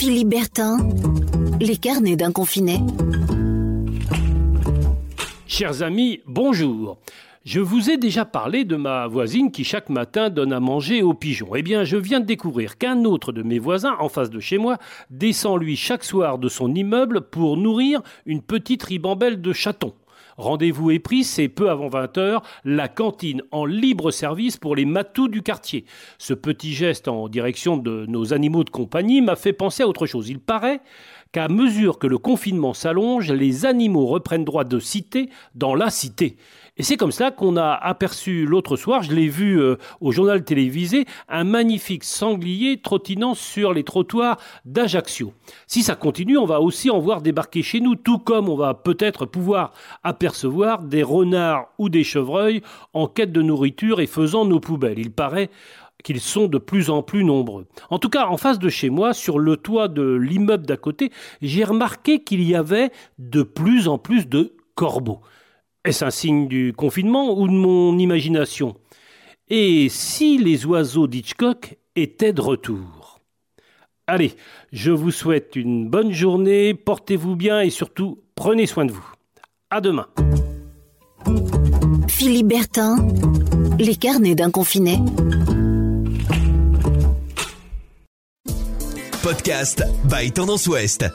Philippe les carnets d'un confiné. Chers amis, bonjour. Je vous ai déjà parlé de ma voisine qui chaque matin donne à manger aux pigeons. Eh bien, je viens de découvrir qu'un autre de mes voisins, en face de chez moi, descend lui chaque soir de son immeuble pour nourrir une petite ribambelle de chatons. Rendez-vous est pris, c'est peu avant 20h, la cantine en libre service pour les matous du quartier. Ce petit geste en direction de nos animaux de compagnie m'a fait penser à autre chose. Il paraît qu'à mesure que le confinement s'allonge, les animaux reprennent droit de cité dans la cité. Et c'est comme cela qu'on a aperçu l'autre soir, je l'ai vu euh, au journal télévisé, un magnifique sanglier trottinant sur les trottoirs d'Ajaccio. Si ça continue, on va aussi en voir débarquer chez nous, tout comme on va peut-être pouvoir apercevoir des renards ou des chevreuils en quête de nourriture et faisant nos poubelles. Il paraît qu'ils sont de plus en plus nombreux. En tout cas, en face de chez moi, sur le toit de l'immeuble d'à côté, j'ai remarqué qu'il y avait de plus en plus de corbeaux. Est-ce un signe du confinement ou de mon imagination? Et si les oiseaux d'Hitchcock étaient de retour? Allez, je vous souhaite une bonne journée, portez-vous bien et surtout prenez soin de vous. À demain. Philippe Bertin, les carnets d'un confiné. Podcast by Tendance Ouest.